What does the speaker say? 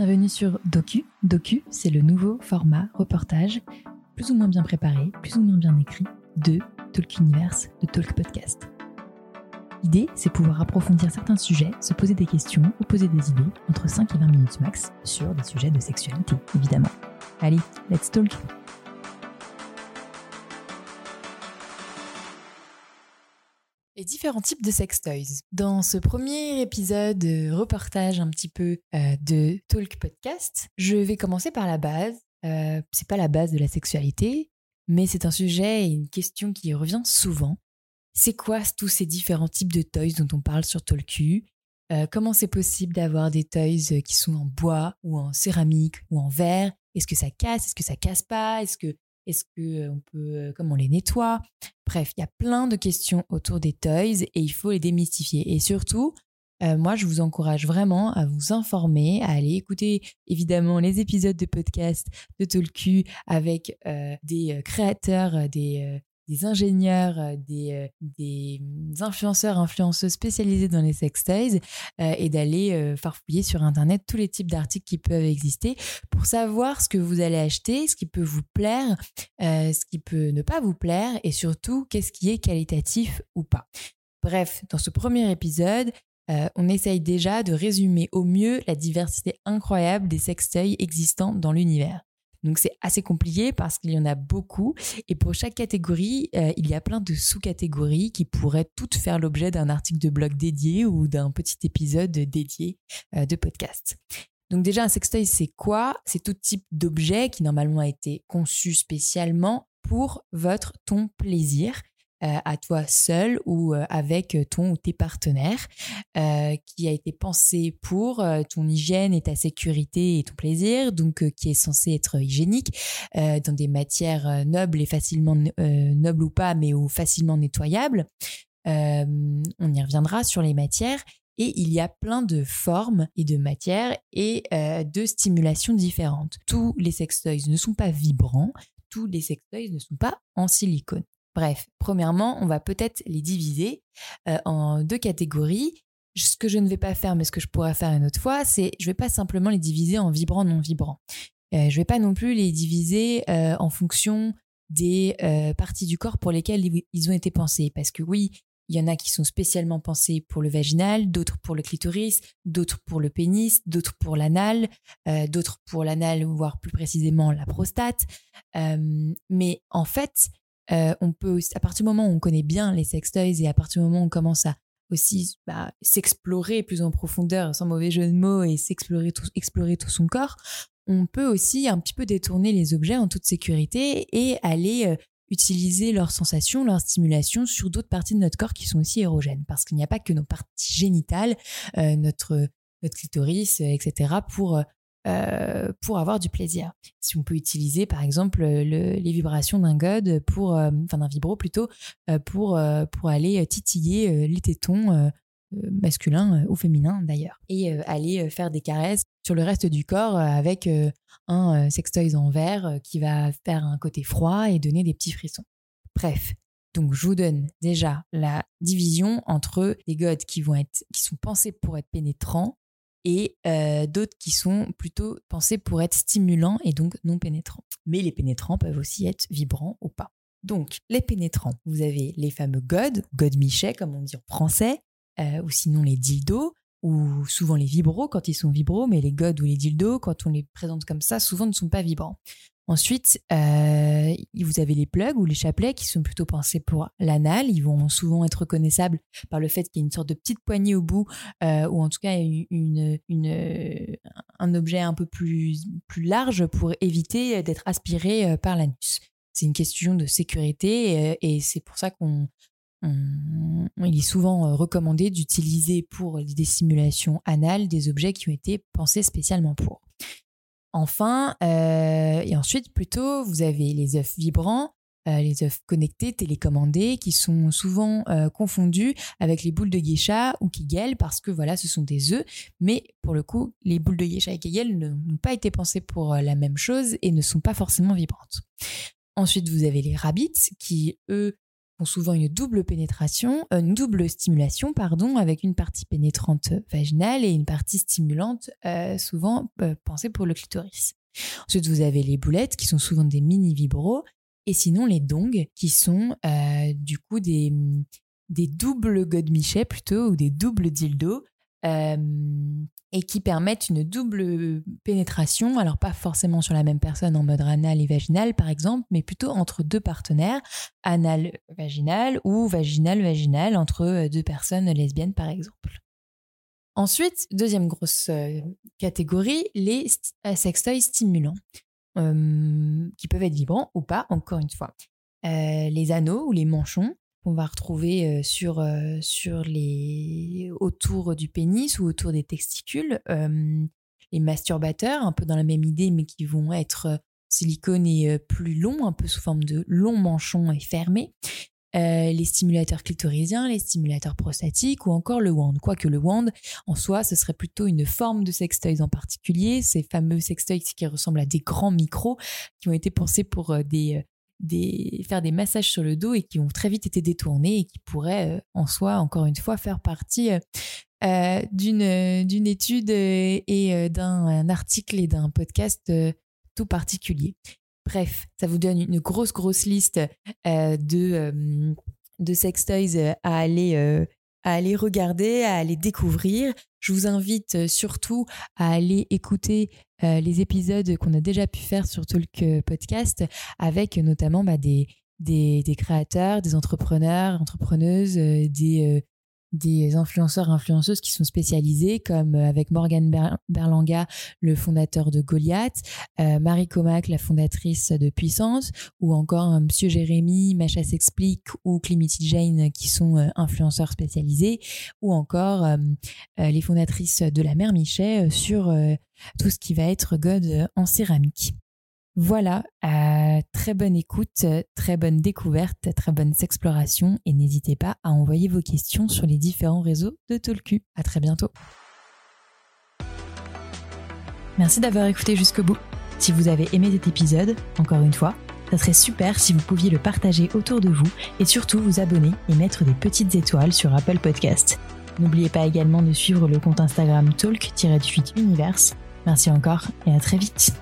Bienvenue sur Docu. Docu, c'est le nouveau format reportage, plus ou moins bien préparé, plus ou moins bien écrit, de Talk Universe, de Talk Podcast. L'idée, c'est pouvoir approfondir certains sujets, se poser des questions ou poser des idées entre 5 et 20 minutes max sur des sujets de sexualité, évidemment. Allez, let's talk! Différents types de sex toys. Dans ce premier épisode reportage un petit peu euh, de Talk Podcast, je vais commencer par la base. Euh, c'est pas la base de la sexualité, mais c'est un sujet et une question qui revient souvent. C'est quoi tous ces différents types de toys dont on parle sur Talku euh, Comment c'est possible d'avoir des toys qui sont en bois ou en céramique ou en verre? Est-ce que ça casse? Est-ce que ça casse pas? Est-ce que est-ce que on peut, comment on les nettoie? Bref, il y a plein de questions autour des toys et il faut les démystifier. Et surtout, moi, je vous encourage vraiment à vous informer, à aller écouter évidemment les épisodes de podcast de Tolku avec des créateurs, des, des ingénieurs, euh, des, euh, des influenceurs, influenceuses spécialisés dans les sextoys euh, et d'aller farfouiller sur Internet tous les types d'articles qui peuvent exister pour savoir ce que vous allez acheter, ce qui peut vous plaire, ce qui peut ne pas vous plaire et surtout qu'est-ce qui est qualitatif ou pas. Bref, dans ce premier épisode, on essaye déjà de résumer au mieux la diversité incroyable des sextoys existants dans l'univers. Donc c'est assez compliqué parce qu'il y en a beaucoup. Et pour chaque catégorie, euh, il y a plein de sous-catégories qui pourraient toutes faire l'objet d'un article de blog dédié ou d'un petit épisode dédié euh, de podcast. Donc déjà un sextoy c'est quoi? C'est tout type d'objet qui normalement a été conçu spécialement pour votre ton plaisir à toi seul ou euh, avec ton ou tes partenaires, euh, qui a été pensé pour ton hygiène et ta sécurité et ton plaisir, donc qui est censé être hygiénique dans des matières nobles et facilement nobles ou pas, mais ou facilement nettoyables. on y reviendra sur les matières. Et il y a plein de formes et de matières et de stimulations différentes. Tous les sextoys ne sont pas vibrants, tous les sextoys ne sont pas en silicone. Bref, premièrement, on va peut-être les diviser euh, en deux catégories. Ce que je ne vais pas faire, mais ce que je pourrais faire une autre fois, c'est je ne vais pas simplement les diviser en vibrants, non vibrants. Euh, je ne vais pas non plus les diviser euh, en fonction des parties du corps pour lesquelles ils ont été pensés. Parce que oui, il y en a qui sont spécialement pensés pour le vaginal, d'autres pour le clitoris, d'autres pour le pénis, d'autres pour l'anal, d'autres pour l'anal, voire plus précisément la prostate. mais en fait, euh, on peut, à partir du moment où on connaît bien les sextoys et à partir du moment où on commence à aussi bah, s'explorer plus en profondeur, sans mauvais jeu de mots, et s'explorer tout, explorer tout son corps, on peut aussi un petit peu détourner les objets en toute sécurité et aller euh, utiliser leurs sensations, leurs stimulations sur d'autres parties de notre corps qui sont aussi érogènes. Parce qu'il n'y a pas que nos parties génitales, euh, notre, notre clitoris, etc., pour euh, pour avoir du plaisir. Si on peut utiliser par exemple les vibrations d'un god pour, euh, enfin d'un vibro plutôt, euh, pour, pour aller titiller les tétons masculins ou féminins d'ailleurs, et aller faire des caresses sur le reste du corps avec un sextoy en verre qui va faire un côté froid et donner des petits frissons. Bref, donc je vous donne déjà la division entre les gods qui vont être qui sont pensés pour être pénétrants et euh, d'autres qui sont plutôt pensés pour être stimulants et donc non pénétrants. Mais les pénétrants peuvent aussi être vibrants ou pas. Donc, les pénétrants, vous avez les fameux God, God Michet, comme on dit en français, euh, ou sinon les dildos, ou souvent les vibros quand ils sont vibros, mais les God ou les dildos, quand on les présente comme ça, souvent ne sont pas vibrants. Ensuite, euh, vous avez les plugs ou les chapelets qui sont plutôt pensés pour l'anal. Ils vont souvent être reconnaissables par le fait qu'il y a une sorte de petite poignée au bout, euh, ou en tout cas un objet un peu plus, plus large pour éviter d'être aspiré euh, par l'anus. C'est une question de sécurité et, c'est pour ça qu'on il est souvent recommandé d'utiliser pour des simulations anales des objets qui ont été pensés spécialement pour. Enfin, euh, et ensuite plutôt, vous avez les œufs vibrants, euh, les œufs connectés, télécommandés, qui sont souvent euh, confondus avec les boules de geisha ou kegel parce que voilà, ce sont des œufs. Mais pour le coup, les boules de geisha et kegel n'ont pas été pensées pour la même chose et ne sont pas forcément vibrantes. Ensuite, vous avez les rabbits qui, eux, font souvent une double pénétration, euh, une double stimulation, pardon, avec une partie pénétrante vaginale et une partie stimulante, euh, souvent pensée pour le clitoris. Ensuite, vous avez les boulettes qui sont souvent des mini vibros, et sinon les dongs qui sont du coup des, des doubles godemichets plutôt ou des doubles dildos et qui permettent une double pénétration, alors pas forcément sur la même personne en mode anal et vaginal par exemple, mais plutôt entre deux partenaires, anal-vaginal ou vaginal-vaginal entre euh, deux personnes lesbiennes par exemple. Ensuite, deuxième grosse euh, catégorie, les euh, sextoys stimulants, qui peuvent être vibrants ou pas, encore une fois. les anneaux ou les manchons, qu'on va retrouver euh, sur, euh, sur les... autour du pénis ou autour des testicules. les masturbateurs, un peu dans la même idée, mais qui vont être euh, silicone et plus longs, un peu sous forme de longs manchons et fermés. les stimulateurs clitorisiens, les stimulateurs prostatiques ou encore le wand. Quoique le wand, en soi, ce serait plutôt une forme de sextoys en particulier, ces fameux sextoys qui ressemblent à des grands micros, qui ont été pensés pour des, faire des massages sur le dos et qui ont très vite été détournés et qui pourraient euh, en soi, encore une fois, faire partie euh, euh, d'une, d'une étude et d'un article et d'un podcast tout particulier. Bref, ça vous donne une grosse, grosse liste de, de sextoys à aller à aller regarder, à aller découvrir. Je vous invite euh, surtout à aller écouter euh, les épisodes qu'on a déjà pu faire sur Talk euh, Podcast avec notamment bah, des, des, des, créateurs, des entrepreneurs, entrepreneuses, des, des influenceurs influenceuses qui sont spécialisés comme euh, avec Morgan Berlanga le fondateur de Goliath euh, Marie Comac la fondatrice de Puissance ou encore euh, Monsieur Jérémy Macha s'explique ou Climity Jane qui sont influenceurs spécialisés ou encore les fondatrices de la mère Michet sur tout ce qui va être God en céramique. Voilà, euh, très bonne écoute, très bonne découverte, très bonne exploration et n'hésitez pas à envoyer vos questions sur les différents réseaux de Tolku. À très bientôt. Merci d'avoir écouté jusqu'au bout. Si vous avez aimé cet épisode, encore une fois, ça serait super si vous pouviez le partager autour de vous et surtout vous abonner et mettre des petites étoiles sur Apple Podcast. N'oubliez pas également de suivre le compte Instagram talk-univers. Merci encore et à très vite.